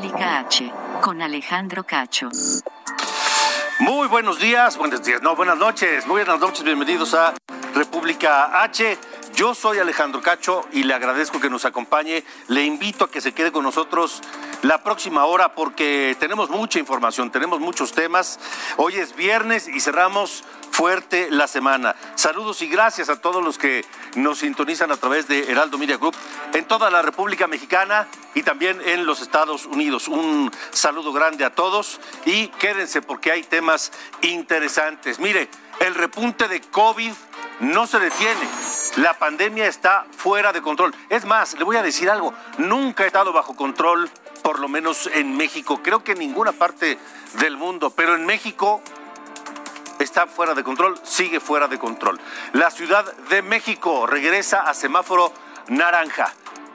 República H, con Alejandro Cacho. Muy buenos días, buenos días, no, buenas noches, muy buenas noches, bienvenidos a República H. Yo soy Alejandro Cacho y le agradezco que nos acompañe. Le invito a que se quede con nosotros la próxima hora porque tenemos mucha información, tenemos muchos temas. Hoy es viernes y cerramos fuerte la semana. Saludos y gracias a todos los que nos sintonizan a través de Heraldo Media Group en toda la República Mexicana y también en los Estados Unidos. Un saludo grande a todos y quédense porque hay temas interesantes. Mire, el repunte de COVID no se detiene. La pandemia está fuera de control. Es más, le voy a decir algo, nunca ha estado bajo control, por lo menos en México. Creo que en ninguna parte del mundo, pero en México está fuera de control, sigue fuera de control. La Ciudad de México regresa a semáforo naranja.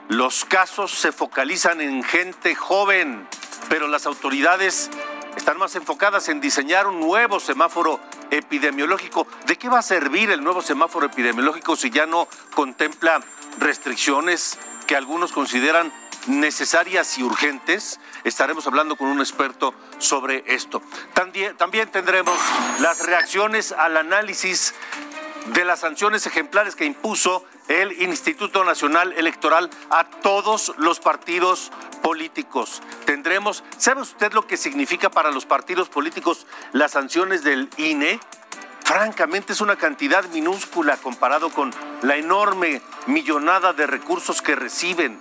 Los casos se focalizan en gente joven, pero las autoridades están más enfocadas en diseñar un nuevo semáforo epidemiológico. ¿De qué va a servir el nuevo semáforo epidemiológico si ya no contempla restricciones que algunos consideran necesarias y urgentes? Estaremos hablando con un experto sobre esto. También, tendremos las reacciones al análisis de las sanciones ejemplares que impuso el Instituto Nacional Electoral a todos los partidos políticos. Tendremos, ¿sabe usted lo que significa para los partidos políticos las sanciones del INE? Francamente es una cantidad minúscula comparado con la enorme millonada de recursos que reciben.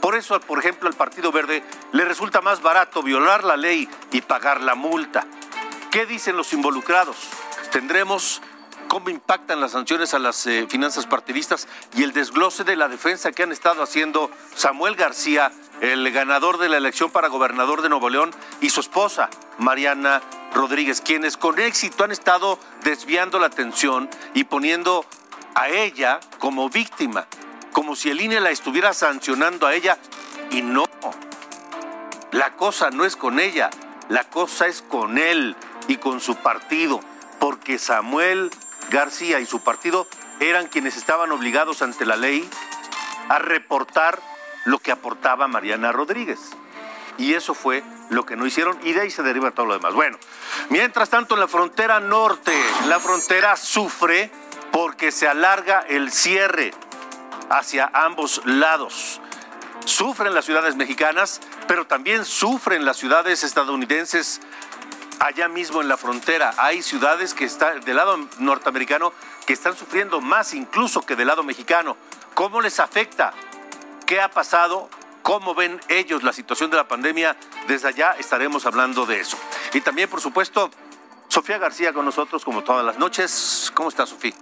Por eso, por ejemplo, al Partido Verde le resulta más barato violar la ley y pagar la multa. ¿Qué dicen los involucrados? Tendremos cómo impactan las sanciones a las eh, finanzas partidistas y el desglose de la defensa que han estado haciendo Samuel García, el ganador de la elección para gobernador de Nuevo León, y su esposa, Mariana Rodríguez, quienes con éxito han estado desviando la atención y poniendo a ella como víctima, como si el INE la estuviera sancionando a ella, y no. La cosa no es con ella, la cosa es con él y con su partido, porque Samuel García y su partido eran quienes estaban obligados ante la ley a reportar lo que aportaba Mariana Rodríguez. Y eso fue lo que no hicieron y de ahí se deriva todo lo demás. Bueno, mientras tanto en la frontera norte, la frontera sufre porque se alarga el cierre hacia ambos lados. Sufren las ciudades mexicanas, pero también sufren las ciudades estadounidenses allá mismo en la frontera. Hay ciudades que están del lado norteamericano que están sufriendo más incluso que del lado mexicano. ¿Cómo les afecta? ¿Qué ha pasado? ¿Cómo ven ellos la situación de la pandemia? Desde allá estaremos hablando de eso. Y también, por supuesto, Sofía García con nosotros como todas las noches. ¿Cómo está, Sofía?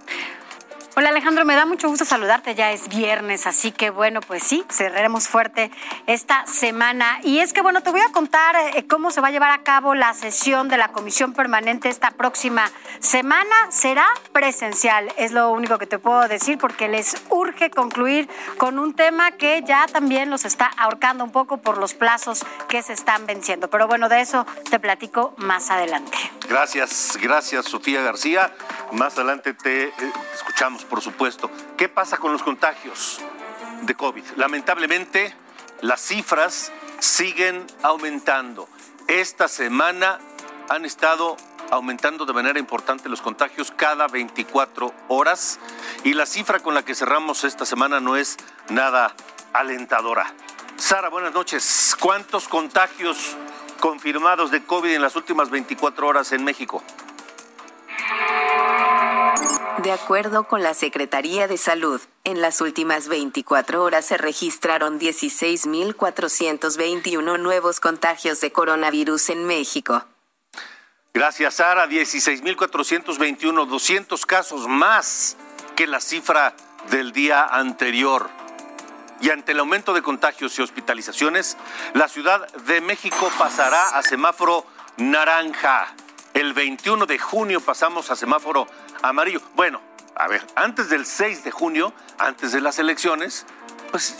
Hola Alejandro, me da mucho gusto saludarte, ya es viernes, así que bueno, pues sí, cerraremos fuerte esta semana. Y es que bueno, te voy a contar eh, cómo se va a llevar a cabo la sesión de la Comisión Permanente esta próxima semana. Será presencial, es lo único que te puedo decir, porque les urge concluir con un tema que ya también los está ahorcando un poco por los plazos que se están venciendo. Pero bueno, de eso te platico más adelante. Gracias, gracias Sofía García. Más adelante te eh, escuchamos por supuesto. ¿Qué pasa con los contagios de COVID? Lamentablemente, las cifras siguen aumentando. Esta semana han estado aumentando de manera importante los contagios cada 24 horas y la cifra con la que cerramos esta semana no es nada alentadora. Sara, buenas noches. ¿Cuántos contagios confirmados de COVID en las últimas 24 horas en México? De acuerdo con la Secretaría de Salud, en las últimas 24 horas se registraron 16.421 nuevos contagios de coronavirus en México. Gracias, Sara. 16.421, 200 casos más que la cifra del día anterior. Y ante el aumento de contagios y hospitalizaciones, la Ciudad de México pasará a semáforo naranja. El 21 de junio pasamos a semáforo amarillo. Bueno, a ver, antes del 6 de junio, antes de las elecciones, pues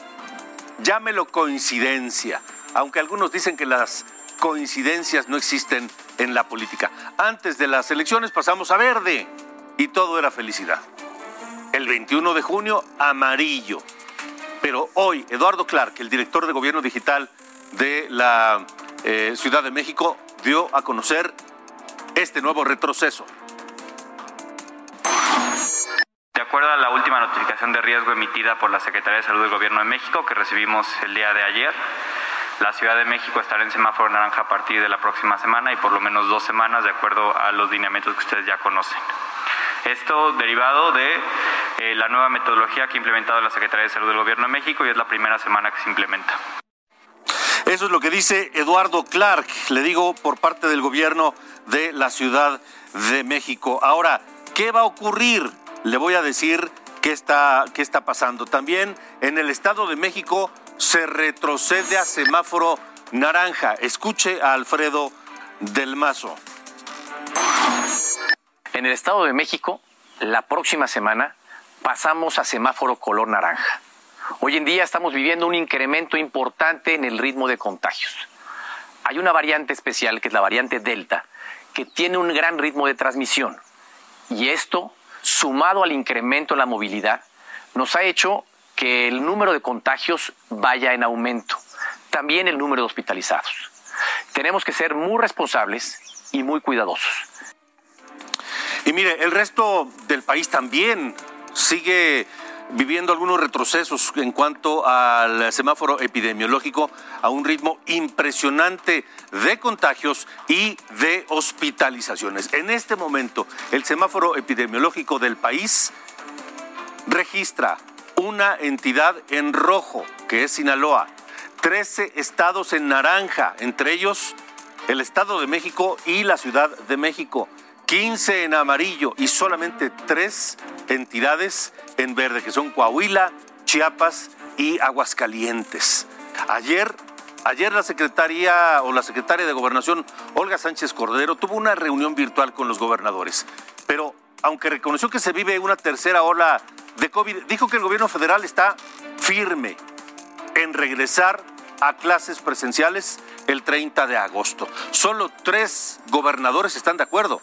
llámelo coincidencia, aunque algunos dicen que las coincidencias no existen en la política. Antes de las elecciones pasamos a verde y todo era felicidad. El 21 de junio, amarillo. Pero hoy, Eduardo Clark, el director de gobierno digital de la eh, Ciudad de México, dio a conocer este nuevo retroceso. De acuerdo a la última notificación de riesgo emitida por la Secretaría de Salud del Gobierno de México, que recibimos el día de ayer, la Ciudad de México estará en semáforo naranja a partir de la próxima semana y por lo menos dos semanas, de acuerdo a los lineamientos que ustedes ya conocen. Esto derivado de eh, la nueva metodología que ha implementado la Secretaría de Salud del Gobierno de México y es la primera semana que se implementa. Eso es lo que dice Eduardo Clark, le digo, por parte del gobierno de la Ciudad de México. Ahora, ¿qué va a ocurrir? Le voy a decir qué está, qué está pasando. También en el Estado de México se retrocede a semáforo naranja. Escuche a Alfredo del Mazo. En el Estado de México, la próxima semana pasamos a semáforo color naranja. Hoy en día estamos viviendo un incremento importante en el ritmo de contagios. Hay una variante especial, que es la variante Delta, que tiene un gran ritmo de transmisión. Y esto, sumado al incremento en la movilidad, nos ha hecho que el número de contagios vaya en aumento, también el número de hospitalizados. Tenemos que ser muy responsables y muy cuidadosos. Y mire, el resto del país también sigue viviendo algunos retrocesos en cuanto al semáforo epidemiológico a un ritmo impresionante de contagios y de hospitalizaciones. En este momento, el semáforo epidemiológico del país registra una entidad en rojo, que es Sinaloa, 13 estados en naranja, entre ellos el Estado de México y la Ciudad de México. 15 en amarillo y solamente tres entidades en verde, que son Coahuila, Chiapas y Aguascalientes. Ayer, ayer la secretaria o la secretaria de Gobernación, Olga Sánchez Cordero, tuvo una reunión virtual con los gobernadores, pero aunque reconoció que se vive una tercera ola de COVID, dijo que el gobierno federal está firme en regresar a clases presenciales el 30 de agosto. Solo tres gobernadores están de acuerdo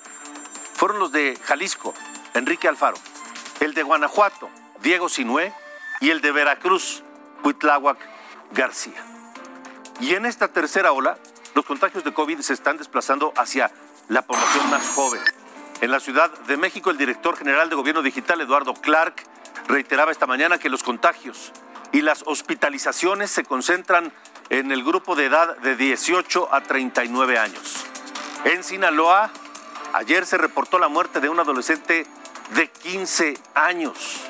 fueron los de Jalisco, Enrique Alfaro, el de Guanajuato, Diego Sinué, y el de Veracruz, Huitláhuac García. Y en esta tercera ola, los contagios de COVID se están desplazando hacia la población más joven. En la Ciudad de México, el director general de Gobierno Digital, Eduardo Clark, reiteraba esta mañana que los contagios y las hospitalizaciones se concentran en el grupo de edad de 18 a 39 años. En Sinaloa, Ayer se reportó la muerte de un adolescente de 15 años.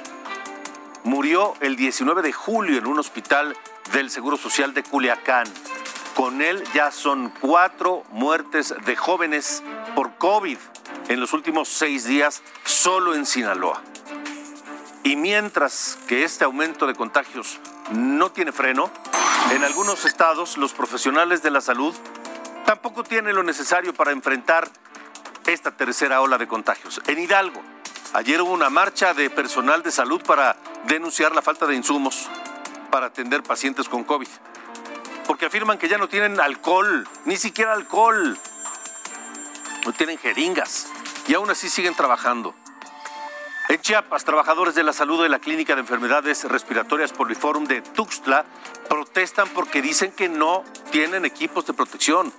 Murió el 19 de julio en un hospital del Seguro Social de Culiacán. Con él ya son cuatro muertes de jóvenes por COVID en los últimos seis días solo en Sinaloa. Y mientras que este aumento de contagios no tiene freno, en algunos estados los profesionales de la salud tampoco tienen lo necesario para enfrentar esta tercera ola de contagios. En Hidalgo, ayer hubo una marcha de personal de salud para denunciar la falta de insumos para atender pacientes con COVID. Porque afirman que ya no tienen alcohol, ni siquiera alcohol. No tienen jeringas y aún así siguen trabajando. En Chiapas, trabajadores de la salud de la Clínica de Enfermedades Respiratorias Poliforum de Tuxtla protestan porque dicen que no tienen equipos de protección,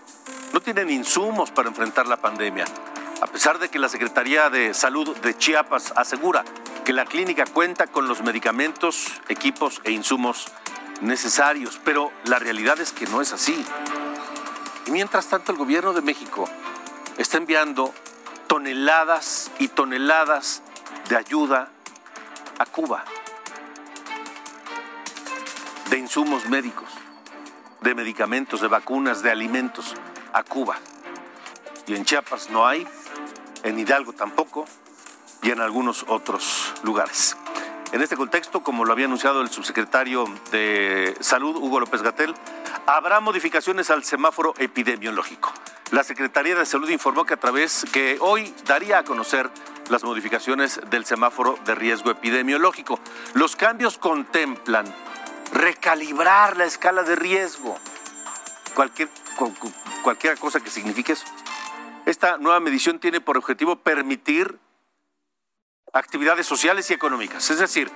no tienen insumos para enfrentar la pandemia a pesar de que la Secretaría de Salud de Chiapas asegura que la clínica cuenta con los medicamentos, equipos e insumos necesarios, pero la realidad es que no es así. Y mientras tanto el gobierno de México está enviando toneladas y toneladas de ayuda a Cuba, de insumos médicos, de medicamentos, de vacunas, de alimentos a Cuba. Y en Chiapas no hay en Hidalgo tampoco, y en algunos otros lugares. En este contexto, como lo había anunciado el subsecretario de Salud, Hugo López Gatel, habrá modificaciones al semáforo epidemiológico. La Secretaría de Salud informó que a través que hoy daría a conocer las modificaciones del semáforo de riesgo epidemiológico. Los cambios contemplan recalibrar la escala de riesgo. Cualquier, cualquier cosa que signifique eso. Esta nueva medición tiene por objetivo permitir actividades sociales y económicas. Es decir,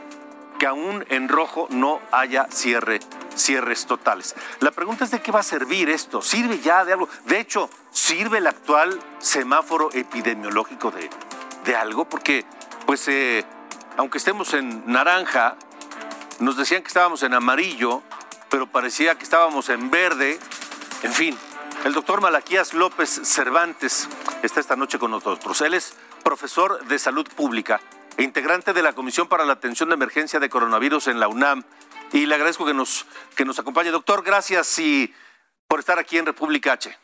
que aún en rojo no haya cierre, cierres totales. La pregunta es de qué va a servir esto. ¿Sirve ya de algo? De hecho, ¿sirve el actual semáforo epidemiológico de, de algo? Porque, pues, eh, aunque estemos en naranja, nos decían que estábamos en amarillo, pero parecía que estábamos en verde. En fin, el doctor Malaquías López Cervantes está esta noche con nosotros. Él es profesor de salud pública e integrante de la Comisión para la Atención de Emergencia de Coronavirus en la UNAM. Y le agradezco que nos, que nos acompañe. Doctor, gracias y por estar aquí en República H.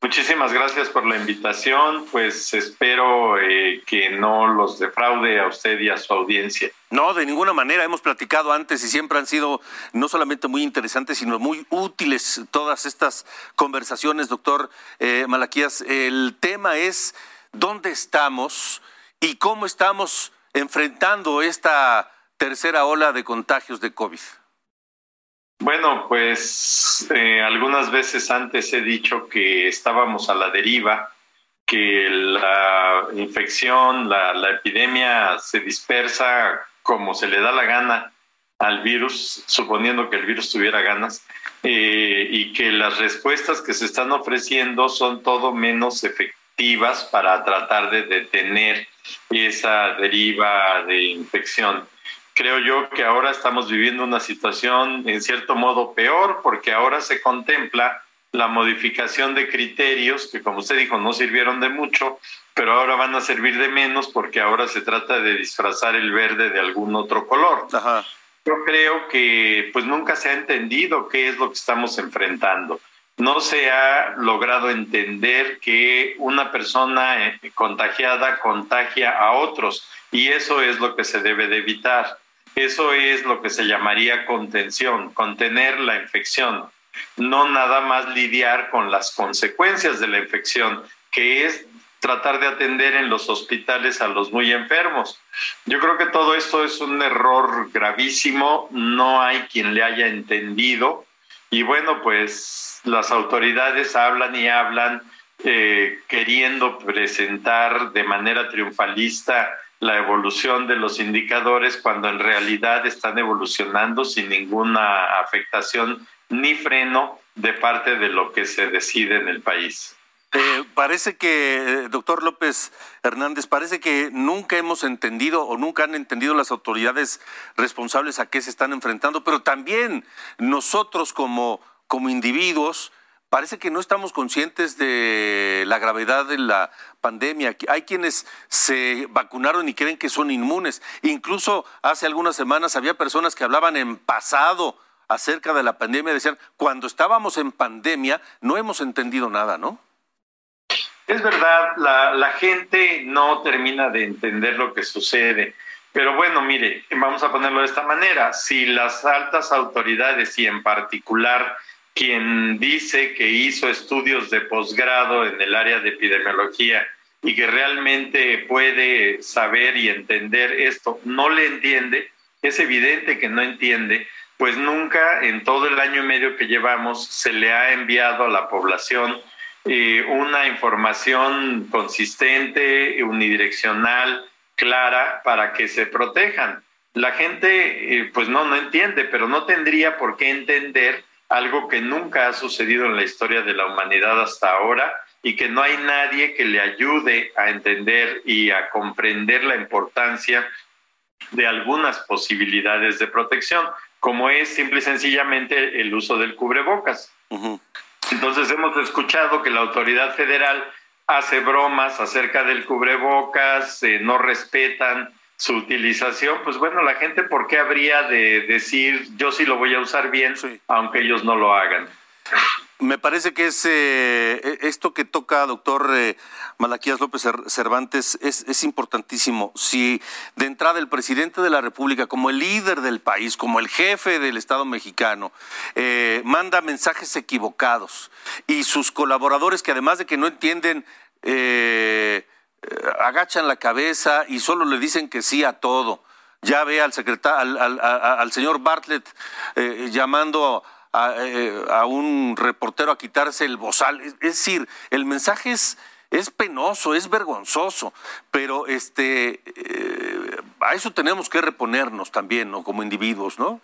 Muchísimas gracias por la invitación. Pues espero eh, que no los defraude a usted y a su audiencia. No, de ninguna manera. Hemos platicado antes y siempre han sido no solamente muy interesantes, sino muy útiles todas estas conversaciones, doctor eh, Malaquías. El tema es dónde estamos y cómo estamos enfrentando esta tercera ola de contagios de COVID. Bueno, pues eh, algunas veces antes he dicho que estábamos a la deriva, que la infección, la, epidemia se dispersa como se le da la gana al virus, suponiendo que el virus tuviera ganas, eh, y que las respuestas que se están ofreciendo son todo menos efectivas para tratar de detener esa deriva de infección. Creo yo que ahora estamos viviendo una situación en cierto modo peor porque ahora se contempla la modificación de criterios que como usted dijo no sirvieron de mucho, pero ahora van a servir de menos porque ahora se trata de disfrazar el verde de algún otro color. Yo creo que pues nunca se ha entendido qué es lo que estamos enfrentando no se ha logrado entender que una persona eh, contagiada contagia a otros y eso es lo que se debe de evitar. Eso es lo que se llamaría contención, contener la infección, no nada más lidiar con las consecuencias de la infección, que es tratar de atender en los hospitales a los muy enfermos. Yo creo que todo esto es un error gravísimo, no hay quien le haya entendido y bueno, pues las autoridades hablan y hablan eh, queriendo presentar de manera triunfalista la evolución de los indicadores cuando en realidad están evolucionando sin ninguna afectación ni freno de parte de lo que se decide en el país. Eh, parece que, eh, doctor López Hernández, parece que nunca hemos entendido o nunca han entendido las autoridades responsables a qué se están enfrentando, pero también nosotros como como individuos, parece que no estamos conscientes de la gravedad de la pandemia. Hay quienes se vacunaron y creen que son inmunes. Incluso hace algunas semanas había personas que hablaban en pasado acerca de la pandemia, decían, cuando estábamos en pandemia no hemos entendido nada, ¿no? Es verdad, la, gente no termina de entender lo que sucede. Pero bueno, mire, vamos a ponerlo de esta manera. Si las altas autoridades y en particular quien dice que hizo estudios de posgrado en el área de epidemiología y que realmente puede saber y entender esto, no le entiende, es evidente que no entiende, pues nunca en todo el año y medio que llevamos se le ha enviado a la población eh, una información consistente, unidireccional, clara, para que se protejan. La gente, eh, pues no, no entiende, pero no tendría por qué entender algo que nunca ha sucedido en la historia de la humanidad hasta ahora y que no hay nadie que le ayude a entender y a comprender la importancia de algunas posibilidades de protección, como es simple y sencillamente el uso del cubrebocas. Entonces hemos escuchado que la autoridad federal hace bromas acerca del cubrebocas, eh, no respetan su utilización, pues bueno, la gente, ¿por qué habría de decir yo sí lo voy a usar bien, aunque ellos no lo hagan? me parece que es eh, e, esto que toca, doctor eh, Malaquías López Cervantes, es, importantísimo. Si de entrada el presidente de la República, como el líder del país, como el jefe del Estado mexicano, eh, manda mensajes equivocados y sus colaboradores que además de que no entienden, agachan la cabeza y solo le dicen que sí a todo. Ya ve al secretario, al, señor Bartlett llamando eh, a, un reportero a quitarse el bozal. Es, decir, el mensaje es, es penoso, es vergonzoso, pero este, eh, a eso tenemos que reponernos también, ¿no? Como individuos, ¿no?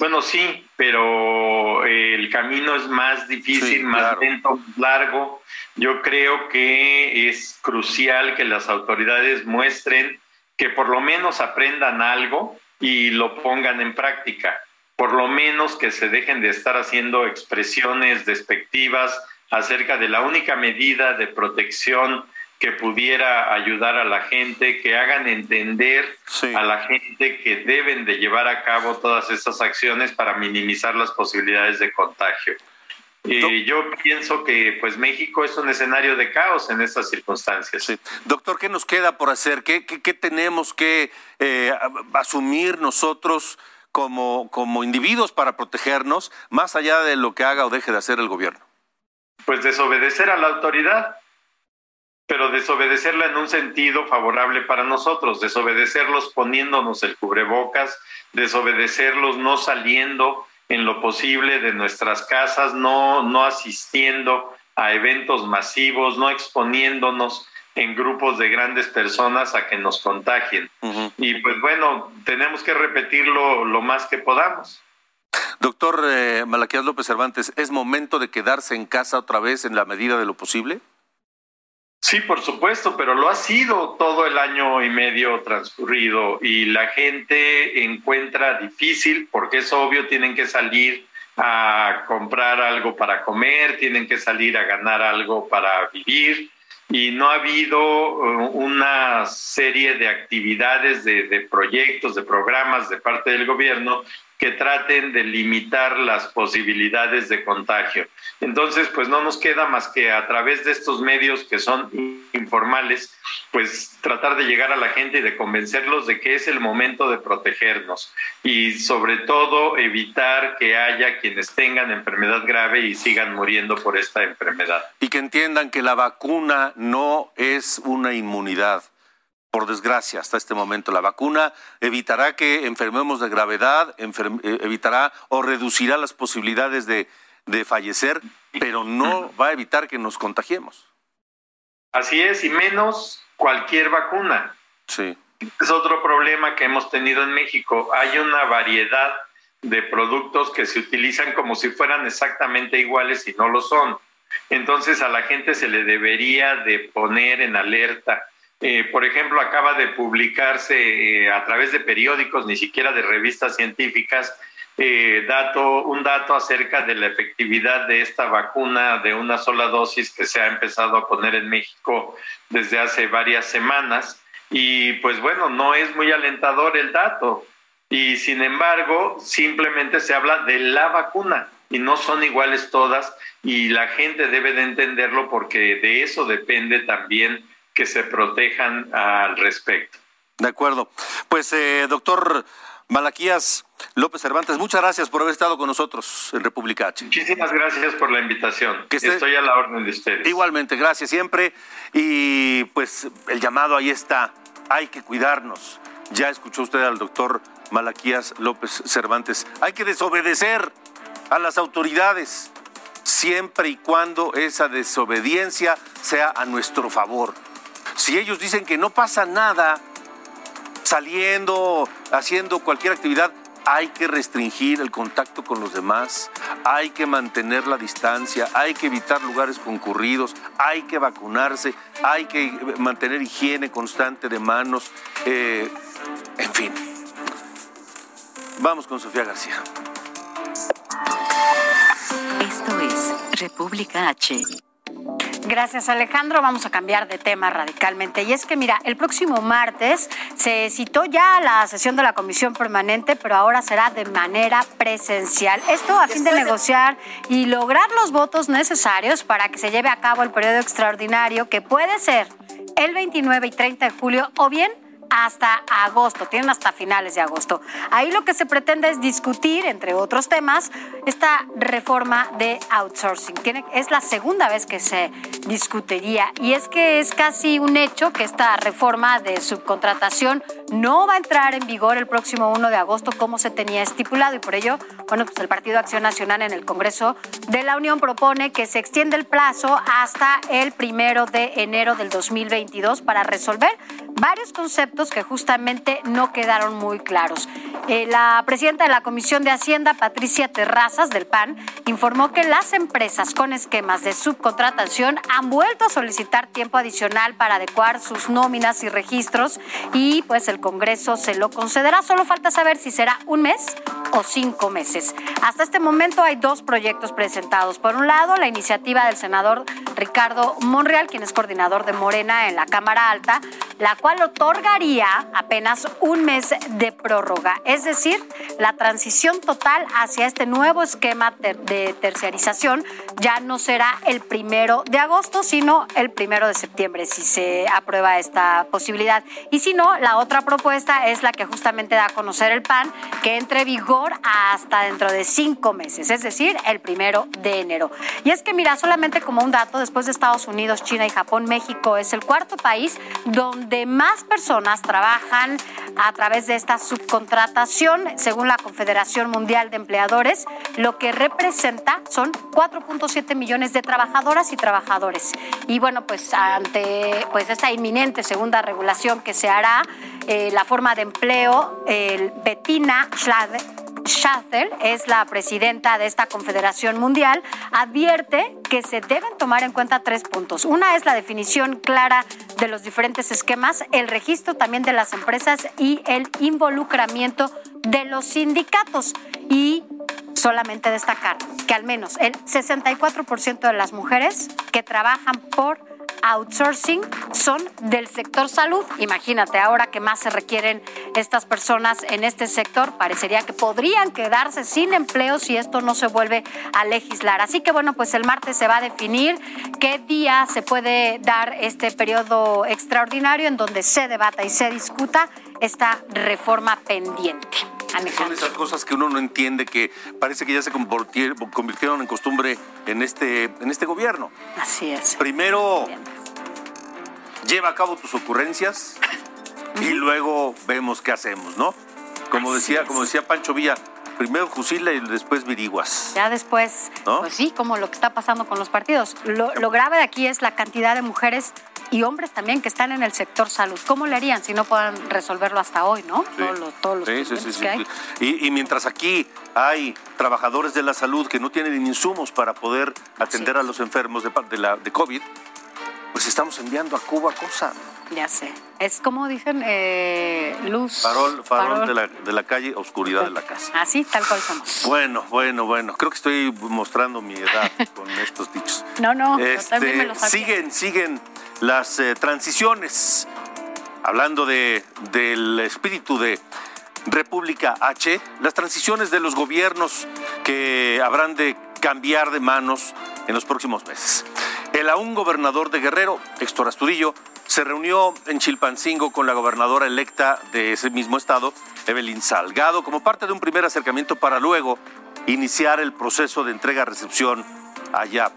Bueno, sí, pero eh, el camino es más difícil, más lento, más largo. Yo creo que es crucial que las autoridades muestren que por lo menos aprendan algo y lo pongan en práctica por lo menos que se dejen de estar haciendo expresiones despectivas acerca de la única medida de protección que pudiera ayudar a la gente, que hagan entender a la gente que deben de llevar a cabo todas estas acciones para minimizar las posibilidades de contagio. Y yo pienso que pues México es un escenario de caos en estas circunstancias. Doctor, ¿qué nos queda por hacer? ¿Qué, qué, tenemos que eh, asumir nosotros? como, como individuos para protegernos, más allá de lo que haga o deje de hacer el gobierno? Pues desobedecer a la autoridad, pero desobedecerla en un sentido favorable para nosotros, desobedecerlos poniéndonos el cubrebocas, desobedecerlos no saliendo en lo posible de nuestras casas, no, no asistiendo a eventos masivos, no exponiéndonos en grupos de grandes personas a que nos contagien. Y pues bueno, tenemos que repetirlo lo más que podamos. Doctor eh, Malaquías López Cervantes, ¿es momento de quedarse en casa otra vez en la medida de lo posible? Sí, por supuesto, pero lo ha sido todo el año y medio transcurrido y la gente encuentra difícil, porque es obvio, tienen que salir a comprar algo para comer, tienen que salir a ganar algo para vivir y no ha habido uh, una serie de actividades, de, proyectos, de programas de parte del gobierno que traten de limitar las posibilidades de contagio. Entonces, pues no nos queda más que a través de estos medios que son informales, pues tratar de llegar a la gente y de convencerlos de que es el momento de protegernos y sobre todo evitar que haya quienes tengan enfermedad grave y sigan muriendo por esta enfermedad. Y que entiendan que la vacuna no es una inmunidad por desgracia, hasta este momento. La vacuna evitará que enfermemos de gravedad, eh, evitará o reducirá las posibilidades de, fallecer, pero no va a evitar que nos contagiemos. Así es, y menos cualquier vacuna. Sí. Es otro problema que hemos tenido en México. Hay una variedad de productos que se utilizan como si fueran exactamente iguales y no lo son. Entonces a la gente se le debería de poner en alerta eh, por ejemplo, acaba de publicarse eh, a través de periódicos, ni siquiera de revistas científicas, eh, dato, un dato acerca de la efectividad de esta vacuna de una sola dosis que se ha empezado a poner en México desde hace varias semanas. Y pues bueno, no es muy alentador el dato. Y sin embargo, simplemente se habla de la vacuna y no son iguales todas y la gente debe de entenderlo porque de eso depende también que se protejan al respecto. De acuerdo. Pues, eh, doctor Malaquías López Cervantes, muchas gracias por haber estado con nosotros en República H. Muchísimas gracias por la invitación. Que Estoy a la orden de ustedes. Igualmente, gracias siempre. Y pues el llamado ahí está. Hay que cuidarnos. Ya escuchó usted al doctor Malaquías López Cervantes. Hay que desobedecer a las autoridades siempre y cuando esa desobediencia sea a nuestro favor. Si ellos dicen que no pasa nada saliendo, haciendo cualquier actividad, hay que restringir el contacto con los demás, hay que mantener la distancia, hay que evitar lugares concurridos, hay que vacunarse, hay que mantener higiene constante de manos, eh, en fin. Vamos con Sofía García. Esto es República H. Gracias Alejandro. Vamos a cambiar de tema radicalmente. Y es que mira, el próximo martes se citó ya la sesión de la comisión permanente, pero ahora será de manera presencial. Esto a fin de negociar y lograr los votos necesarios para que se lleve a cabo el periodo extraordinario que puede ser el 29 y 30 de julio o bien hasta agosto, tienen hasta finales de agosto. Ahí lo que se pretende es discutir, entre otros temas, esta reforma de outsourcing. Es la segunda vez que se discutiría y es que es casi un hecho que esta reforma de subcontratación no va a entrar en vigor el próximo 1 de agosto como se tenía estipulado y por ello, bueno, pues el Partido Acción Nacional en el Congreso de la Unión propone que se extienda el plazo hasta el primero de enero del 2022 para resolver varios conceptos que justamente no quedaron muy claros. Eh, la presidenta de la Comisión de Hacienda, Patricia Terrazas del PAN, informó que las empresas con esquemas de subcontratación han vuelto a solicitar tiempo adicional para adecuar sus nóminas y registros y pues el Congreso se lo concederá. Solo falta saber si será un mes o cinco meses. Hasta este momento hay dos proyectos presentados. Por un lado, la iniciativa del senador Ricardo Monreal, quien es coordinador de Morena en la Cámara Alta, la cual otorgaría apenas un mes de prórroga, es decir, la transición total hacia este nuevo esquema de terciarización ya no será el primero de agosto, sino el primero de septiembre, si se aprueba esta posibilidad. Y si no, la otra propuesta es la que justamente da a conocer el PAN, que entre vigor hasta dentro de cinco meses, es decir, el primero de enero. Y es que, mira, solamente como un dato, después de Estados Unidos, China y Japón, México es el cuarto país donde más personas trabajan a través de esta subcontratación, según la Confederación Mundial de Empleadores, lo que representa son 4.7 millones de trabajadoras y trabajadores. Y bueno, pues ante pues esta inminente segunda regulación que se hará, eh, la forma de empleo, el Bettina Schaffel es la presidenta de esta Confederación Mundial, advierte que se deben tomar en cuenta tres puntos. Una es la definición clara de los diferentes esquemas, el registro también de las empresas y el involucramiento de los sindicatos. Y solamente destacar que al menos el 64% de las mujeres que trabajan por outsourcing son del sector salud. Imagínate, ahora que más se requieren estas personas en este sector, parecería que podrían quedarse sin empleo si esto no se vuelve a legislar. Así que bueno, pues el martes se va a definir qué día se puede dar este periodo extraordinario en donde se debata y se discuta esta reforma pendiente. Son esas cosas que uno no entiende, que parece que ya se convirtieron en costumbre en este, en este gobierno. Así es. Primero, lleva a cabo tus ocurrencias y luego vemos qué hacemos, ¿no? Como decía, como decía Pancho Villa, primero fusila y después viriguas. Ya después, pues sí, como lo que está pasando con los partidos. Lo, lo, grave de aquí es la cantidad de mujeres y hombres también que están en el sector salud. ¿Cómo le harían si no puedan resolverlo hasta hoy, no? Todos los, sí, sí, sí, que Y, y, mientras aquí hay trabajadores de la salud que no tienen insumos para poder atender a los enfermos de, de, la, de COVID, pues estamos enviando a Cuba cosa. Ya sé. Es como dicen, eh, luz. Farol, farol, De, la, de, la, calle, oscuridad de la casa. Así, tal cual somos. Bueno, bueno, bueno. Creo que estoy mostrando mi edad con estos dichos. No, no, este, también me lo Siguen, siguen las eh, transiciones. Hablando de, del espíritu de República H, las transiciones de los gobiernos que habrán de cambiar de manos en los próximos meses. El aún gobernador de Guerrero, Héctor Astudillo, se reunió en Chilpancingo con la gobernadora electa de ese mismo estado, Evelyn Salgado, como parte de un primer acercamiento para luego iniciar el proceso de entrega-recepción allá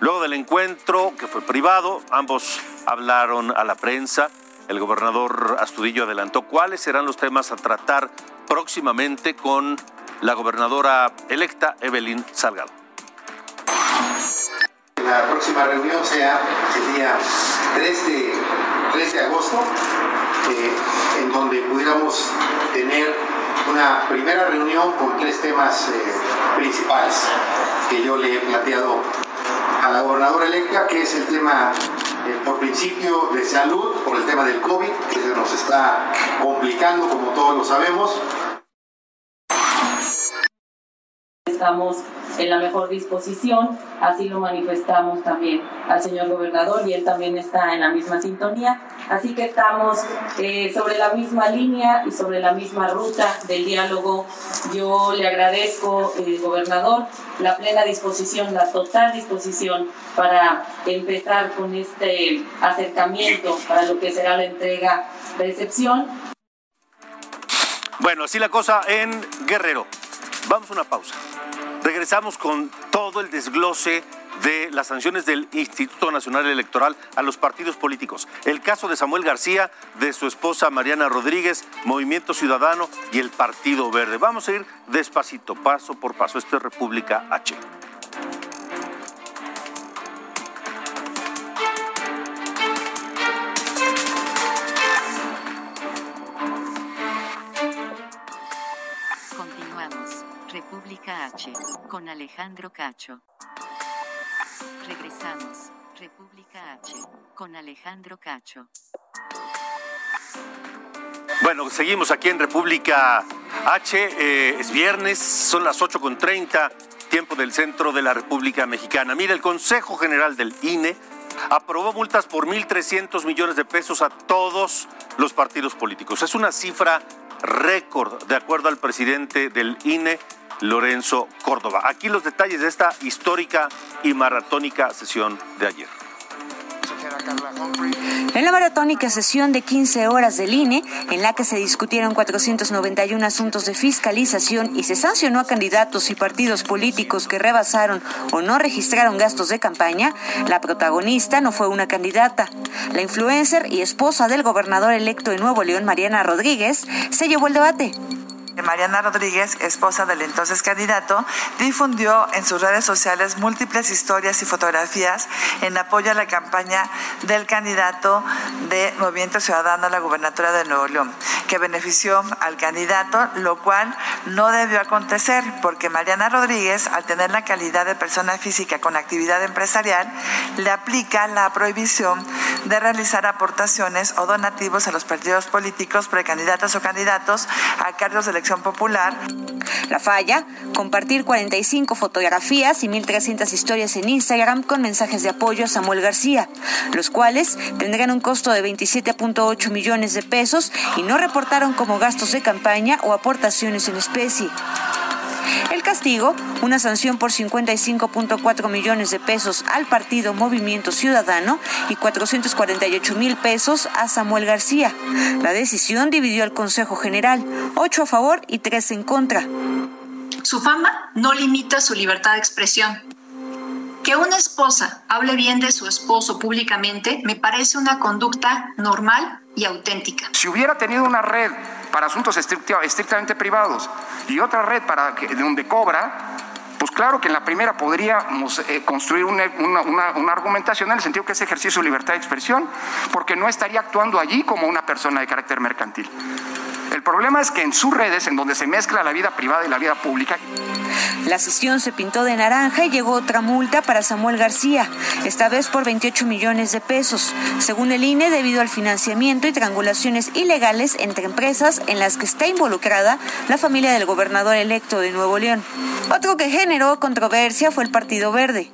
Luego del encuentro, que fue privado, ambos hablaron a la prensa. El gobernador Astudillo adelantó cuáles serán los temas a tratar próximamente con la gobernadora electa Evelyn Salgado. La próxima reunión sea el día 3 de, agosto, eh, en donde pudiéramos tener una primera reunión con tres temas eh, principales que yo le he planteado a la gobernadora electa, que es el tema, eh, por principio, de salud, por el tema del COVID, que se nos está complicando, como todos lo sabemos. Estamos en la mejor disposición, así lo manifestamos también al señor gobernador y él también está en la misma sintonía. Así que estamos eh, sobre la misma línea y sobre la misma ruta del diálogo. Yo le agradezco, eh, gobernador, la plena disposición, la total disposición para empezar con este acercamiento para lo que será la entrega recepción. Bueno, así la cosa en Guerrero. Vamos a una pausa. Regresamos con todo el desglose de las sanciones del Instituto Nacional Electoral a los partidos políticos. El caso de Samuel García, de su esposa Mariana Rodríguez, Movimiento Ciudadano y el Partido Verde. Vamos a ir despacito, paso por paso. Esto es República H. H. Con Alejandro Cacho. Regresamos. República H. Con Alejandro Cacho. Bueno, seguimos aquí en República H. eh, es viernes, son las 8.30, tiempo del centro de la República Mexicana. Mira, el Consejo General del INE aprobó multas por 1.300 millones de pesos a todos los partidos políticos. Es una cifra récord, de acuerdo al presidente del INE, Lorenzo Córdoba. Aquí los detalles de esta histórica y maratónica sesión de ayer. En la maratónica sesión de 15 horas del INE, en la que se discutieron 491 asuntos de fiscalización y se sancionó a candidatos y partidos políticos que rebasaron o no registraron gastos de campaña, la protagonista no fue una candidata. La influencer y esposa del gobernador electo de Nuevo León, Mariana Rodríguez, se llevó el debate. Mariana Rodríguez, esposa del entonces candidato, difundió en sus redes sociales múltiples historias y fotografías en apoyo a la campaña del candidato de Movimiento Ciudadano a la gubernatura de Nuevo León, que benefició al candidato, lo cual no debió acontecer porque Mariana Rodríguez, al tener la calidad de persona física con actividad empresarial, le aplica la prohibición de realizar aportaciones o donativos a los partidos políticos, precandidatos o candidatos a cargos de popular. La falla, compartir 45 fotografías y 1.300 historias en Instagram con mensajes de apoyo a Samuel García, los cuales tendrán un costo de 27.8 millones de pesos y no reportaron como gastos de campaña o aportaciones en especie. Castigo, una sanción por 55.4 millones de pesos al partido Movimiento Ciudadano y 448 mil pesos a Samuel García. La decisión dividió al Consejo General, 8 a favor y 3 en contra. Su fama no limita su libertad de expresión. Que una esposa hable bien de su esposo públicamente me parece una conducta normal y auténtica. Si hubiera tenido una red para asuntos estrictamente privados y otra red para donde cobra, pues claro que en la primera podríamos eh, construir una, argumentación en el sentido que es ejercicio de libertad de expresión, porque no estaría actuando allí como una persona de carácter mercantil. El problema es que en sus redes, en donde se mezcla la vida privada y la vida pública. La sesión se pintó de naranja y llegó otra multa para Samuel García, esta vez por 28 millones de pesos, según el INE, debido al financiamiento y triangulaciones ilegales entre empresas en las que está involucrada la familia del gobernador electo de Nuevo León. Otro que generó controversia fue el Partido Verde.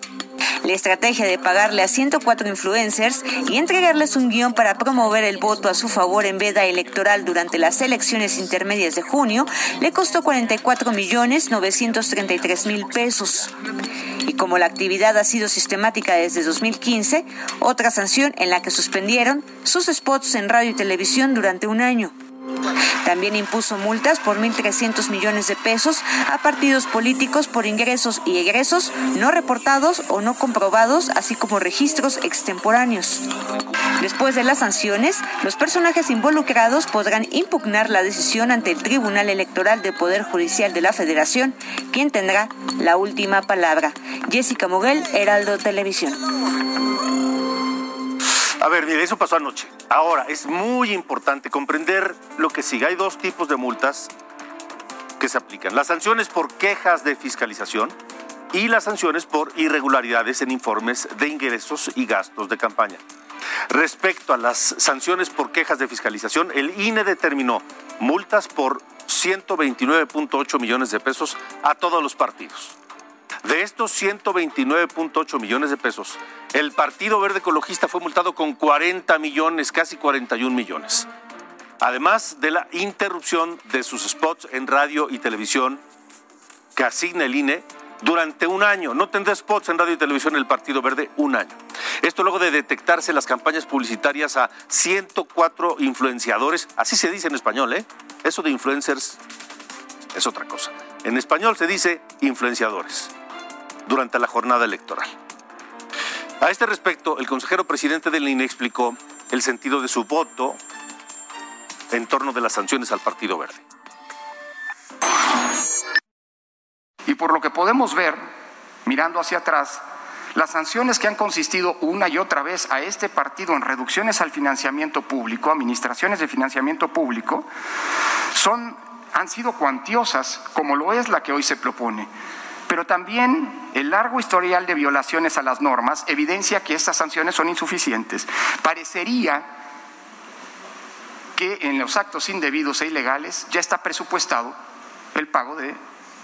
La estrategia de pagarle a 104 influencers y entregarles un guion para promover el voto a su favor en veda electoral durante las elecciones intermedias de junio le costó 44 millones 933 mil pesos. Y como la actividad ha sido sistemática desde 2015, otra sanción en la que suspendieron sus spots en radio y televisión durante un año. También impuso multas por 1.300 millones de pesos a partidos políticos por ingresos y egresos no reportados o no comprobados, así como registros extemporáneos. Después de las sanciones, los personajes involucrados podrán impugnar la decisión ante el Tribunal Electoral del Poder Judicial de la Federación, quien tendrá la última palabra. Jessica Moguel, Heraldo Televisión. A ver, mire, eso pasó anoche. Ahora, es muy importante comprender lo que sigue. Hay dos tipos de multas que se aplican. Las sanciones por quejas de fiscalización y las sanciones por irregularidades en informes de ingresos y gastos de campaña. Respecto a las sanciones por quejas de fiscalización, el INE determinó multas por 129.8 millones de pesos a todos los partidos. De estos 129.8 millones de pesos, el Partido Verde Ecologista fue multado con 40 millones, casi 41 millones. Además de la interrupción de sus spots en radio y televisión que asigna el INE durante un año. No tendrá spots en radio y televisión el Partido Verde un año. Esto luego de detectarse las campañas publicitarias a 104 influenciadores, así se dice en español, ¿eh? Eso de influencers es otra cosa. En español se dice influenciadores durante la jornada electoral. A este respecto, el consejero presidente del INE explicó el sentido de su voto en torno de las sanciones al Partido Verde. Y por lo que podemos ver, mirando hacia atrás, las sanciones que han consistido una y otra vez a este partido en reducciones al financiamiento público, administraciones de financiamiento público, son, han sido cuantiosas, como lo es la que hoy se propone. Pero también el largo historial de violaciones a las normas evidencia que estas sanciones son insuficientes. Parecería que en los actos indebidos e ilegales ya está presupuestado el pago de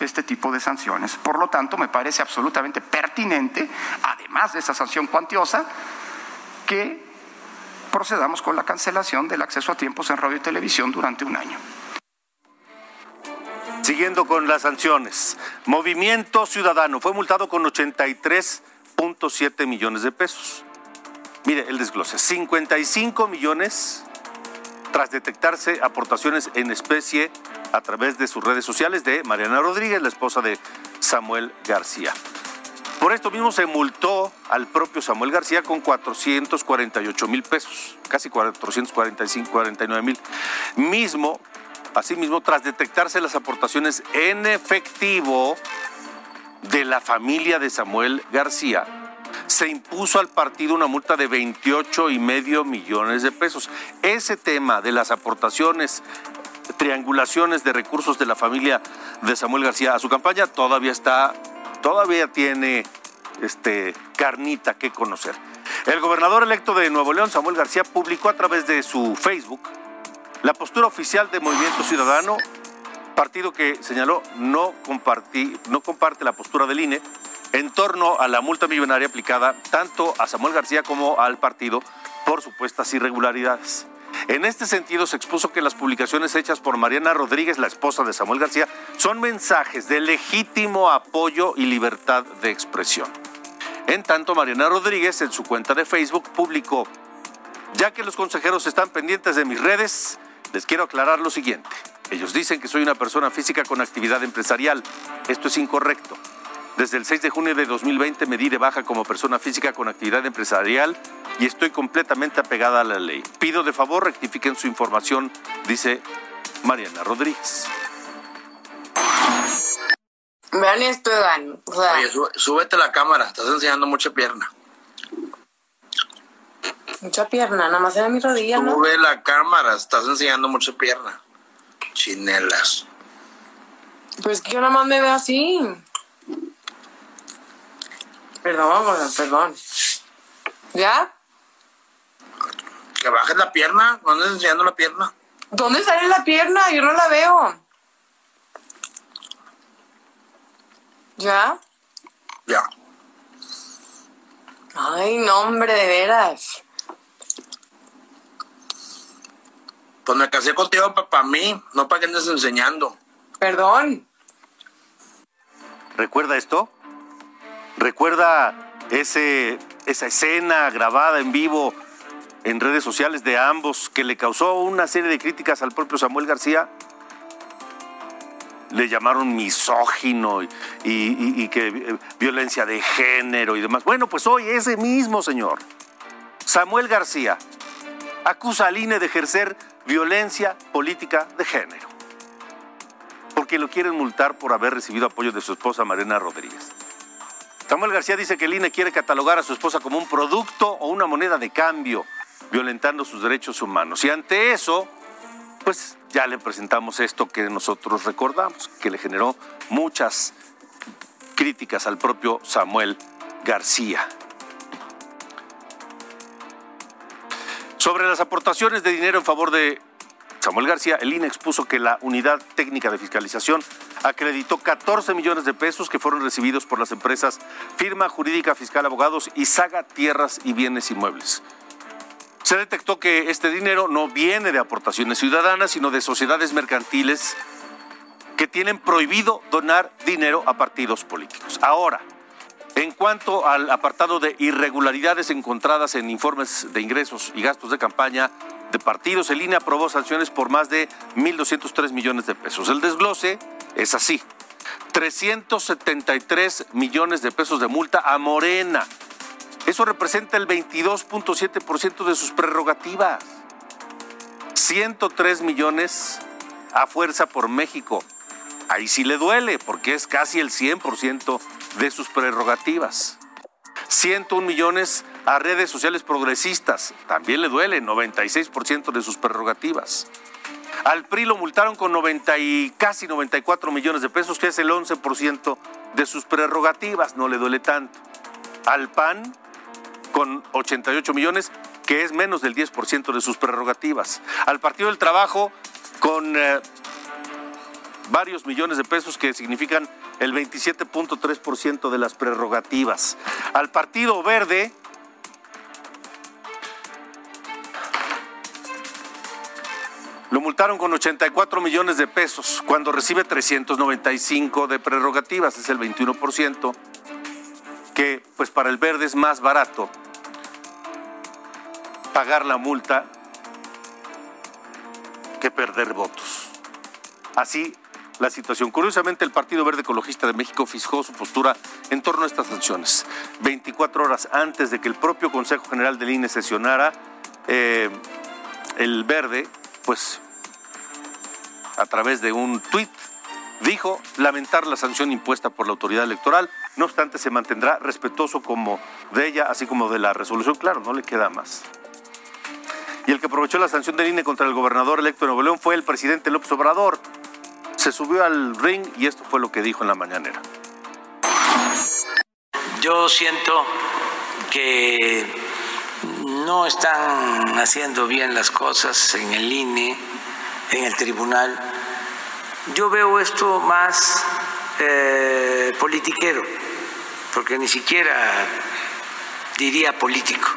este tipo de sanciones. Por lo tanto, me parece absolutamente pertinente, además de esa sanción cuantiosa, que procedamos con la cancelación del acceso a tiempos en radio y televisión durante un año. Siguiendo con las sanciones, Movimiento Ciudadano fue multado con 83.7 millones de pesos. Mire el desglose, 55 millones tras detectarse aportaciones en especie a través de sus redes sociales de Mariana Rodríguez, la esposa de Samuel García. Por esto mismo se multó al propio Samuel García con 448 mil pesos, casi 445, 49 mil. Mismo Asimismo, tras detectarse las aportaciones en efectivo de la familia de Samuel García, se impuso al partido una multa de 28 y medio millones de pesos. Ese tema de las aportaciones, triangulaciones de recursos de la familia de Samuel García a su campaña todavía está, todavía tiene este, carnita que conocer. El gobernador electo de Nuevo León, Samuel García, publicó a través de su Facebook la postura oficial de Movimiento Ciudadano, partido que señaló no, no comparte la postura del INE en torno a la multa millonaria aplicada tanto a Samuel García como al partido por supuestas irregularidades. En este sentido, se expuso que las publicaciones hechas por Mariana Rodríguez, la esposa de Samuel García, son mensajes de legítimo apoyo y libertad de expresión. En tanto, Mariana Rodríguez en su cuenta de Facebook publicó, ya que los consejeros están pendientes de mis redes, les quiero aclarar lo siguiente. Ellos dicen que soy una persona física con actividad empresarial. Esto es incorrecto. Desde el 6 de junio de 2020 me di de baja como persona física con actividad empresarial y estoy completamente apegada a la ley. Pido de favor rectifiquen su información, dice Mariana Rodríguez. Vean esto, Evan. Oye, súbete la cámara, estás enseñando mucha pierna. Mucha pierna, nada más era mi rodilla, ¿no? Sube la cámara, estás enseñando mucha pierna. Chinelas. Pues que yo nada más me veo así. Perdón, perdón. ¿Ya? Que bajes la pierna, ¿dónde estás enseñando la pierna? ¿Dónde sale la pierna? Yo no la veo. ¿Ya? Ya. Ay, no, hombre, de veras. Pues me casé contigo para mí, no para que andes enseñando. Perdón. ¿Recuerda esto? ¿Recuerda ese, esa escena grabada en vivo en redes sociales de ambos que le causó una serie de críticas al propio Samuel García? Le llamaron misógino y, y que eh, violencia de género y demás. Bueno, pues hoy ese mismo señor, Samuel García, acusa al INE de ejercer violencia política de género, porque lo quieren multar por haber recibido apoyo de su esposa Mariana Rodríguez. Samuel García dice que el INE quiere catalogar a su esposa como un producto o una moneda de cambio, violentando sus derechos humanos. Y ante eso, pues ya le presentamos esto que nosotros recordamos, que le generó muchas críticas al propio Samuel García. Sobre las aportaciones de dinero en favor de Samuel García, el INE expuso que la Unidad Técnica de Fiscalización acreditó 14 millones de pesos que fueron recibidos por las empresas Firma Jurídica Fiscal Abogados y Saga Tierras y Bienes Inmuebles. Se detectó que este dinero no viene de aportaciones ciudadanas, sino de sociedades mercantiles que tienen prohibido donar dinero a partidos políticos. Ahora, en cuanto al apartado de irregularidades encontradas en informes de ingresos y gastos de campaña de partidos, el INE aprobó sanciones por más de 1.203 millones de pesos. El desglose es así. 373 millones de pesos de multa a Morena. Eso representa el 22.7% de sus prerrogativas. 103 millones a Fuerza por México. Ahí sí le duele, porque es casi el 100% de sus prerrogativas. 101 millones a redes sociales progresistas. También le duele, 96% de sus prerrogativas. Al PRI lo multaron con 90 y casi 94 millones de pesos, que es el 11% de sus prerrogativas. No le duele tanto. Al PAN con 88 millones, que es menos del 10% de sus prerrogativas. Al Partido del Trabajo con eh, varios millones de pesos que significan el 27.3% de las prerrogativas. Al Partido Verde, lo multaron con 84 millones de pesos cuando recibe 395 de prerrogativas, es el 21%, que pues para el verde es más barato pagar la multa que perder votos. Así la situación. Curiosamente, el Partido Verde Ecologista de México fijó su postura en torno a estas sanciones. 24 horas antes de que el propio Consejo General del INE sesionara, eh, el Verde, pues, a través de un tuit, dijo lamentar la sanción impuesta por la autoridad electoral. No obstante, se mantendrá respetuoso como de ella, así como de la resolución. Claro, no le queda más. Y el que aprovechó la sanción del INE contra el gobernador electo de Nuevo León fue el presidente López Obrador se subió al ring y esto fue lo que dijo en la mañanera. Yo siento que no están haciendo bien las cosas en el INE, en el tribunal. Yo veo esto más eh, politiquero, porque ni siquiera diría político.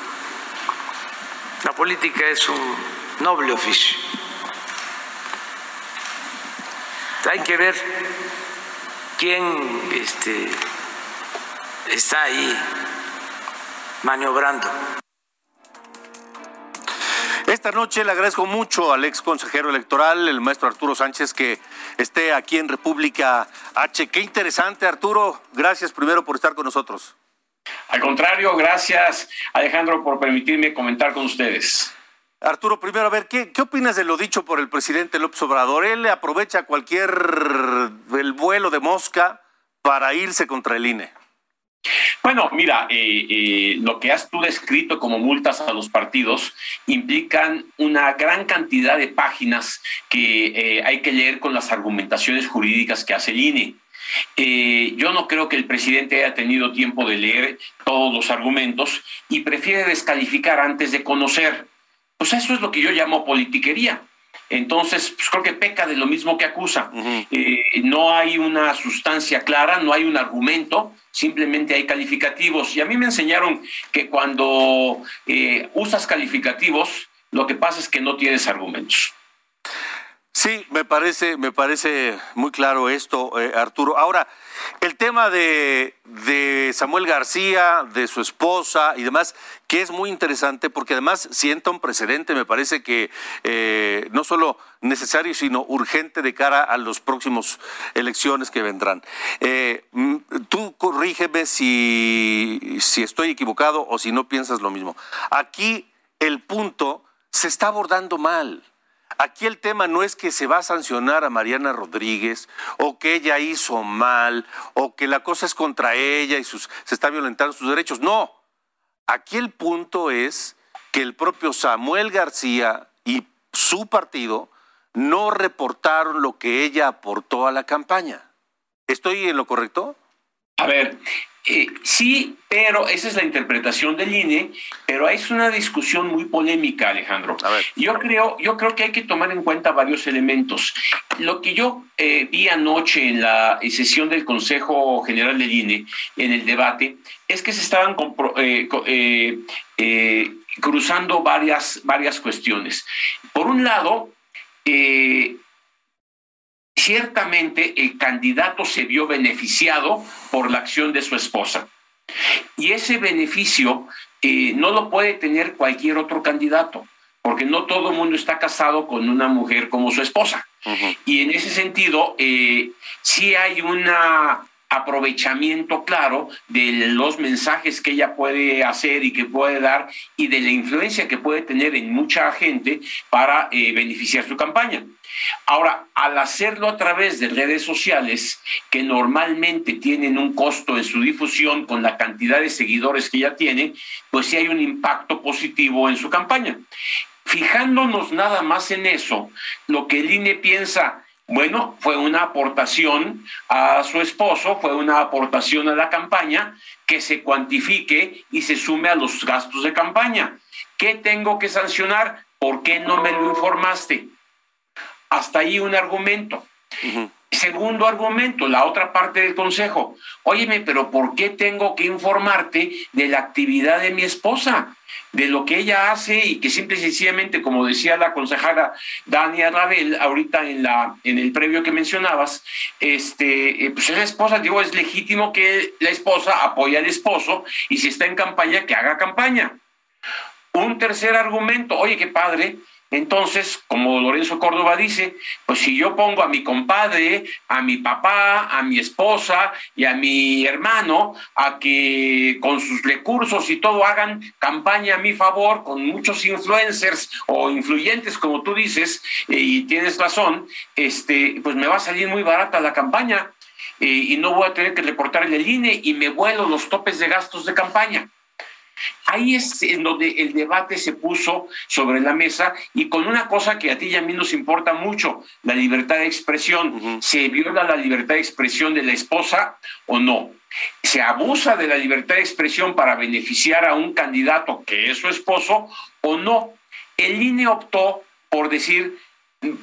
La política es un noble oficio hay que ver quién este, está ahí maniobrando. Esta noche le agradezco mucho al ex consejero electoral, el maestro Arturo Sánchez, que esté aquí en República H. Qué interesante, Arturo. Gracias primero por estar con nosotros. Al contrario, gracias Alejandro por permitirme comentar con ustedes. Arturo, primero, a ver, ¿qué, ¿qué opinas de lo dicho por el presidente López Obrador? Él aprovecha cualquier el vuelo de mosca para irse contra el INE. Bueno, mira, eh, eh, lo que has tú descrito como multas a los partidos implican una gran cantidad de páginas que eh, hay que leer con las argumentaciones jurídicas que hace el INE. yo no creo que el presidente haya tenido tiempo de leer todos los argumentos y prefiere descalificar antes de conocer. Pues eso es lo que yo llamo politiquería. Entonces, pues creo que peca de lo mismo que acusa. Eh, no hay una sustancia clara, no hay un argumento, simplemente hay calificativos. Y a mí me enseñaron que cuando eh, usas calificativos, lo que pasa es que no tienes argumentos. Sí, me parece, me parece muy claro esto, eh, Arturo. Ahora, el tema de, Samuel García, de su esposa y demás, que es muy interesante porque además sienta un precedente, me parece que eh, no solo necesario, sino urgente de cara a las próximas elecciones que vendrán. Eh, mm, tú corrígeme si, si estoy equivocado o si no piensas lo mismo. Aquí el punto se está abordando mal. Aquí el tema no es que se va a sancionar a Mariana Rodríguez o que ella hizo mal o que la cosa es contra ella y se está violentando sus derechos. No. Aquí el punto es que el propio Samuel García y su partido no reportaron lo que ella aportó a la campaña. ¿Estoy en lo correcto? A ver, eh, sí, pero esa es la interpretación del INE, pero es una discusión muy polémica, Alejandro. Yo creo, yo creo que hay que tomar en cuenta varios elementos. Lo que yo eh, vi anoche en la sesión del Consejo General del INE, en el debate, es que se estaban eh, cruzando varias, varias cuestiones. Por un lado, ciertamente el candidato se vio beneficiado por la acción de su esposa. Y ese beneficio eh, no lo puede tener cualquier otro candidato, porque no todo el mundo está casado con una mujer como su esposa. Y en ese sentido, eh, sí hay un aprovechamiento claro de los mensajes que ella puede hacer y que puede dar y de la influencia que puede tener en mucha gente para eh, beneficiar su campaña. Ahora, al hacerlo a través de redes sociales, que normalmente tienen un costo en su difusión con la cantidad de seguidores que ya tiene, pues sí hay un impacto positivo en su campaña. Fijándonos nada más en eso, lo que el INE piensa, bueno, fue una aportación a su esposo, fue una aportación a la campaña que se cuantifique y se sume a los gastos de campaña. ¿Qué tengo que sancionar? ¿Por qué no me lo informaste? Hasta ahí un argumento. Segundo argumento, la otra parte del consejo. Óyeme, pero ¿por qué tengo que informarte de la actividad de mi esposa? De lo que ella hace y que simple y sencillamente, como decía la consejera Dania Rabel, ahorita en, la, en el previo que mencionabas, este, eh, pues es la esposa, digo, es legítimo que la esposa apoye al esposo y si está en campaña, que haga campaña. Un tercer argumento, oye, qué padre, entonces, como Lorenzo Córdoba dice, pues si yo pongo a mi compadre, a mi papá, a mi esposa y a mi hermano a que con sus recursos y todo hagan campaña a mi favor con muchos influencers o influyentes, como tú dices, eh, y tienes razón, este, pues me va a salir muy barata la campaña. Eh, y no voy a tener que reportarle el INE y me vuelo los topes de gastos de campaña. Ahí es en donde el debate se puso sobre la mesa y con una cosa que a ti y a mí nos importa mucho, la libertad de expresión. ¿Se viola la libertad de expresión de la esposa o no? ¿Se abusa de la libertad de expresión para beneficiar a un candidato que es su esposo o no? El INE optó por decir,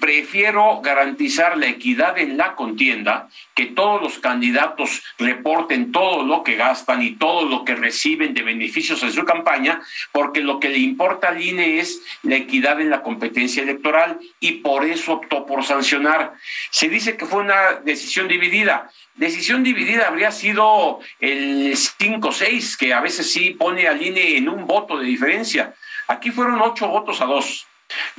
prefiero garantizar la equidad en la contienda, que todos los candidatos reporten todo lo que gastan y todo lo que reciben de beneficios en su campaña, porque lo que le importa al INE es la equidad en la competencia electoral y por eso optó por sancionar. Se dice que fue una decisión dividida. Decisión dividida habría sido el 5-6, que a veces sí pone al INE en un voto de diferencia. Aquí fueron ocho votos a dos.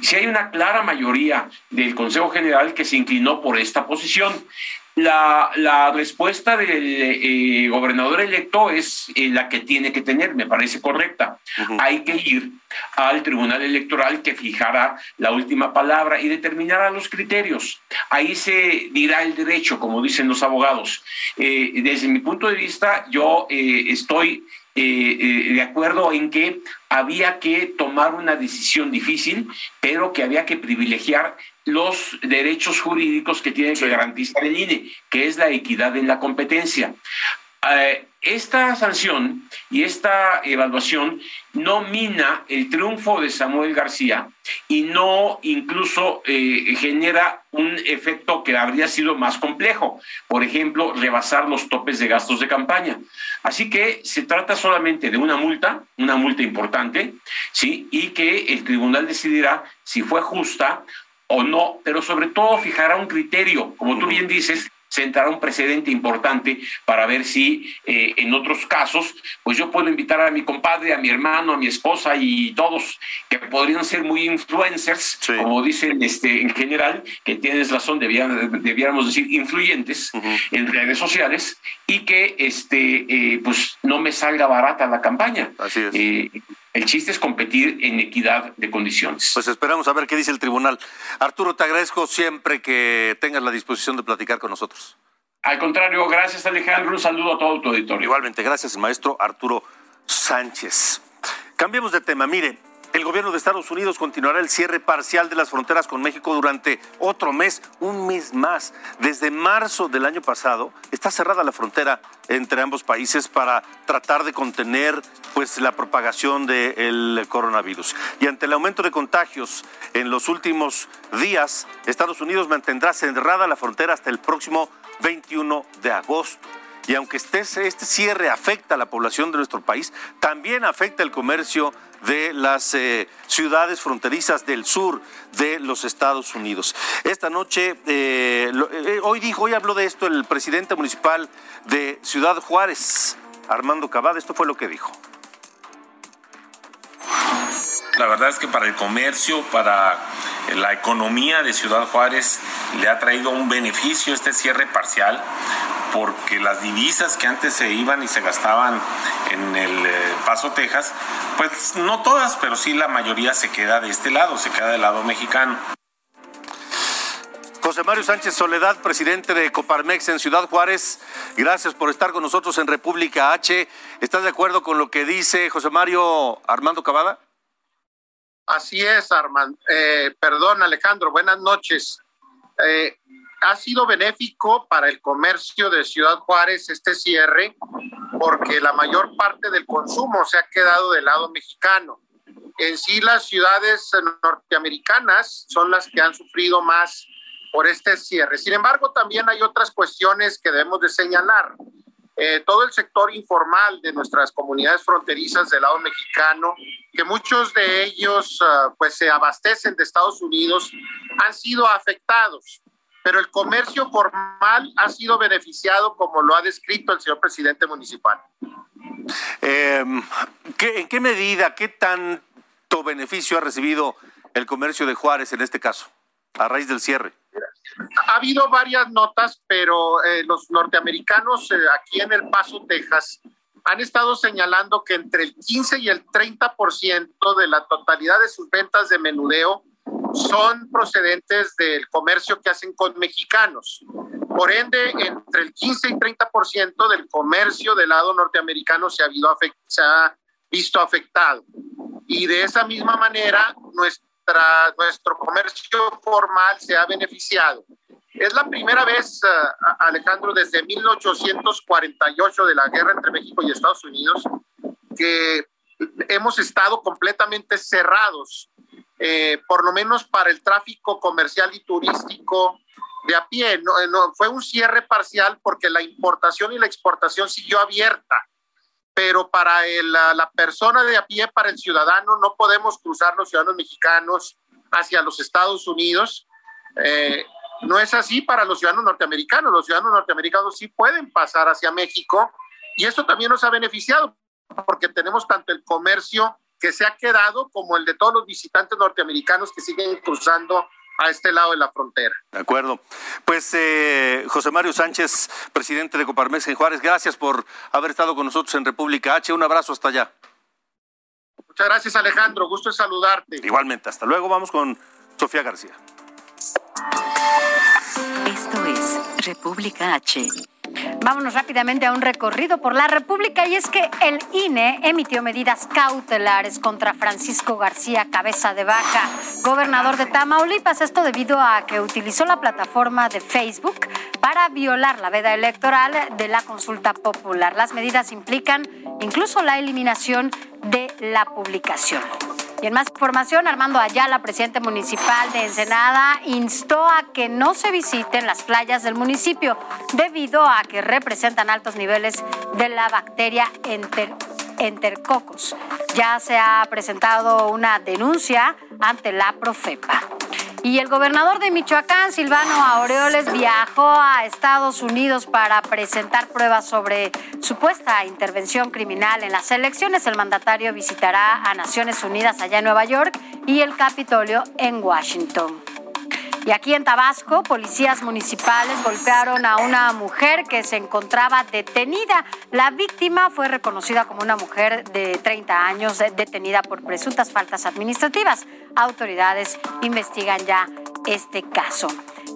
Si hay una clara mayoría del Consejo General que se inclinó por esta posición. La, respuesta del eh, gobernador electo es eh, la que tiene que tener, me parece correcta. Hay que ir al Tribunal Electoral que fijará la última palabra y determinará los criterios. Ahí se dirá el derecho, como dicen los abogados. Eh, desde mi punto de vista, yo estoy eh, eh, de acuerdo en que había que tomar una decisión difícil, pero que había que privilegiar los derechos jurídicos que tiene que garantizar el INE, que es la equidad en la competencia. Eh, esta sanción y esta evaluación no mina el triunfo de Samuel García y no incluso eh, genera un efecto que habría sido más complejo, por ejemplo, rebasar los topes de gastos de campaña. Así que se trata solamente de una multa, una multa importante, ¿sí? y que el tribunal decidirá si fue justa o no, pero sobre todo fijará un criterio, como tú bien dices, sentará un precedente importante para ver si eh, en otros casos, pues yo puedo invitar a mi compadre, a mi hermano, a mi esposa y todos que podrían ser muy influencers, como dicen este, en general, que tienes razón, debiéramos decir influyentes en redes sociales y que este, eh, pues no me salga barata la campaña. Así es. Eh, el chiste es competir en equidad de condiciones. Pues esperamos a ver qué dice el tribunal. Arturo, te agradezco siempre que tengas la disposición de platicar con nosotros. Al contrario, gracias Alejandro. Un saludo a todo tu auditorio. Igualmente, gracias, maestro Arturo Sánchez. Cambiemos de tema. Mire, El gobierno de Estados Unidos continuará el cierre parcial de las fronteras con México durante otro mes, un mes más. Desde marzo del año pasado está cerrada la frontera entre ambos países para tratar de contener pues la propagación del coronavirus. Y ante el aumento de contagios en los últimos días, Estados Unidos mantendrá cerrada la frontera hasta el próximo 21 de agosto. Y aunque este, este cierre afecta a la población de nuestro país, también afecta el comercio de las eh, ciudades fronterizas del sur de los Estados Unidos. Esta noche, eh, eh, hoy dijo, hoy habló de esto el presidente municipal de Ciudad Juárez, Armando Cavada, esto fue lo que dijo. La verdad es que para el comercio, para la economía de Ciudad Juárez, le ha traído un beneficio este cierre parcial porque las divisas que antes se iban y se gastaban en el eh, Paso, Texas, pues no todas, pero sí la mayoría se queda de este lado, se queda del lado mexicano. José Mario Sánchez Soledad, presidente de Coparmex en Ciudad Juárez, gracias por estar con nosotros en República H. ¿Estás de acuerdo con lo que dice José Mario Armando Cavada? Así es, Armando. Eh, perdón, Alejandro, buenas noches. Eh, ha sido benéfico para el comercio de Ciudad Juárez este cierre porque la mayor parte del consumo se ha quedado del lado mexicano. En sí las ciudades norteamericanas son las que han sufrido más por este cierre. Sin embargo, también hay otras cuestiones que debemos de señalar. Eh, todo el sector informal de nuestras comunidades fronterizas del lado mexicano, que muchos de ellos uh, pues se abastecen de Estados Unidos, han sido afectados pero el comercio formal ha sido beneficiado como lo ha descrito el señor presidente municipal. Em, ¿En qué medida, qué tanto beneficio ha recibido el comercio de Juárez en este caso, a raíz del cierre? Ha habido varias notas, pero eh, los norteamericanos eh, aquí en El Paso, Texas, han estado señalando que entre el 15 y el 30% de la totalidad de sus ventas de menudeo son procedentes del comercio que hacen con mexicanos. Por ende, entre el 15 y 30% del comercio del lado norteamericano se ha, visto afectado. Y de esa misma manera, nuestro comercio formal se ha beneficiado. Es la primera vez, uh, Alejandro, desde 1848 de la guerra entre México y Estados Unidos, que hemos estado completamente cerrados eh, por lo menos para el tráfico comercial y turístico de a pie. No, eh, fue un cierre parcial porque la importación y la exportación siguió abierta, pero para la, persona de a pie, para el ciudadano, no podemos cruzar los ciudadanos mexicanos hacia los Estados Unidos. Eh, no es así para los ciudadanos norteamericanos. Los ciudadanos norteamericanos sí pueden pasar hacia México y esto también nos ha beneficiado porque tenemos tanto el comercio que se ha quedado como el de todos los visitantes norteamericanos que siguen cruzando a este lado de la frontera. De acuerdo. Pues eh, José Mario Sánchez, presidente de Coparmex en Juárez, gracias por haber estado con nosotros en República H. Un abrazo hasta allá. Muchas gracias Alejandro, gusto en saludarte. Igualmente, hasta luego. Vamos con Sofía García. Esto es República H. Vámonos rápidamente a un recorrido por la República y es que el INE emitió medidas cautelares contra Francisco García Cabeza de Vaca, gobernador de Tamaulipas. Esto debido a que utilizó la plataforma de Facebook para violar la veda electoral de la consulta popular. Las medidas implican incluso la eliminación de la publicación. Y en más información, Armando Ayala, presidente municipal de Ensenada, instó a que no se visiten las playas del municipio debido a que representan altos niveles de la bacteria entercocos. Ya se ha presentado una denuncia ante la Profepa. Y el gobernador de Michoacán, Silvano Aureoles, viajó a Estados Unidos para presentar pruebas sobre supuesta intervención criminal en las elecciones. El mandatario visitará a Naciones Unidas allá en Nueva York y el Capitolio en Washington. Y aquí en Tabasco, policías municipales golpearon a una mujer que se encontraba detenida. La víctima fue reconocida como una mujer de 30 años detenida por presuntas faltas administrativas. Autoridades investigan ya este caso.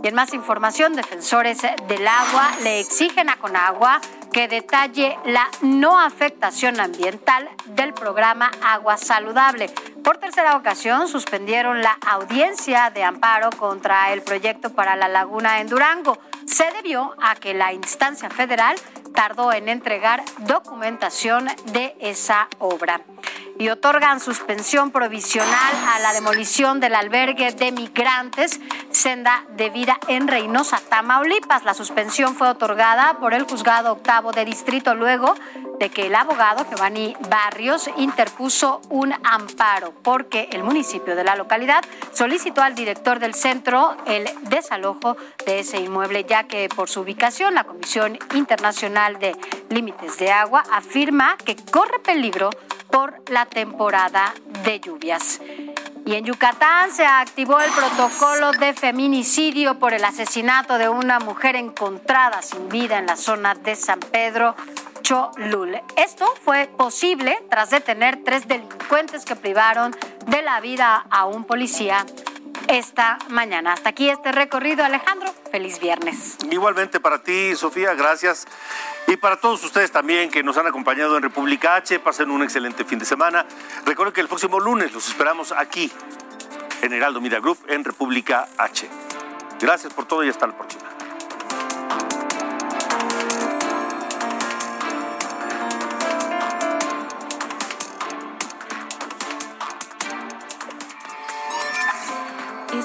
Y en más información, defensores del agua le exigen a Conagua que detalle la no afectación ambiental del programa Agua Saludable Por tercera ocasión suspendieron la audiencia de amparo contra el proyecto para la laguna en Durango. Se debió a que la instancia federal tardó en entregar documentación de esa obra y otorgan suspensión provisional a la demolición del albergue de migrantes Senda de Vida en Reynosa, Tamaulipas. La suspensión fue otorgada por el juzgado octavo de distrito luego de que el abogado Giovanni Barrios interpuso un amparo porque el municipio de la localidad solicitó al director del centro el desalojo de ese inmueble, ya que por su ubicación la Comisión Internacional de Límites de Agua afirma que corre peligro por la temporada de lluvias. Y en Yucatán se activó el protocolo de feminicidio por el asesinato de una mujer encontrada sin vida en la zona de San Pedro Cholul. Esto fue posible tras detener tres delincuentes que privaron de la vida a un policía esta mañana. Hasta aquí este recorrido, Alejandro. Feliz viernes. Igualmente para ti, Sofía, gracias. Y para todos ustedes también que nos han acompañado en República H, pasen un excelente fin de semana. Recuerden que el próximo lunes los esperamos aquí, en Heraldo Media Group, en República H. Gracias por todo y hasta la próxima.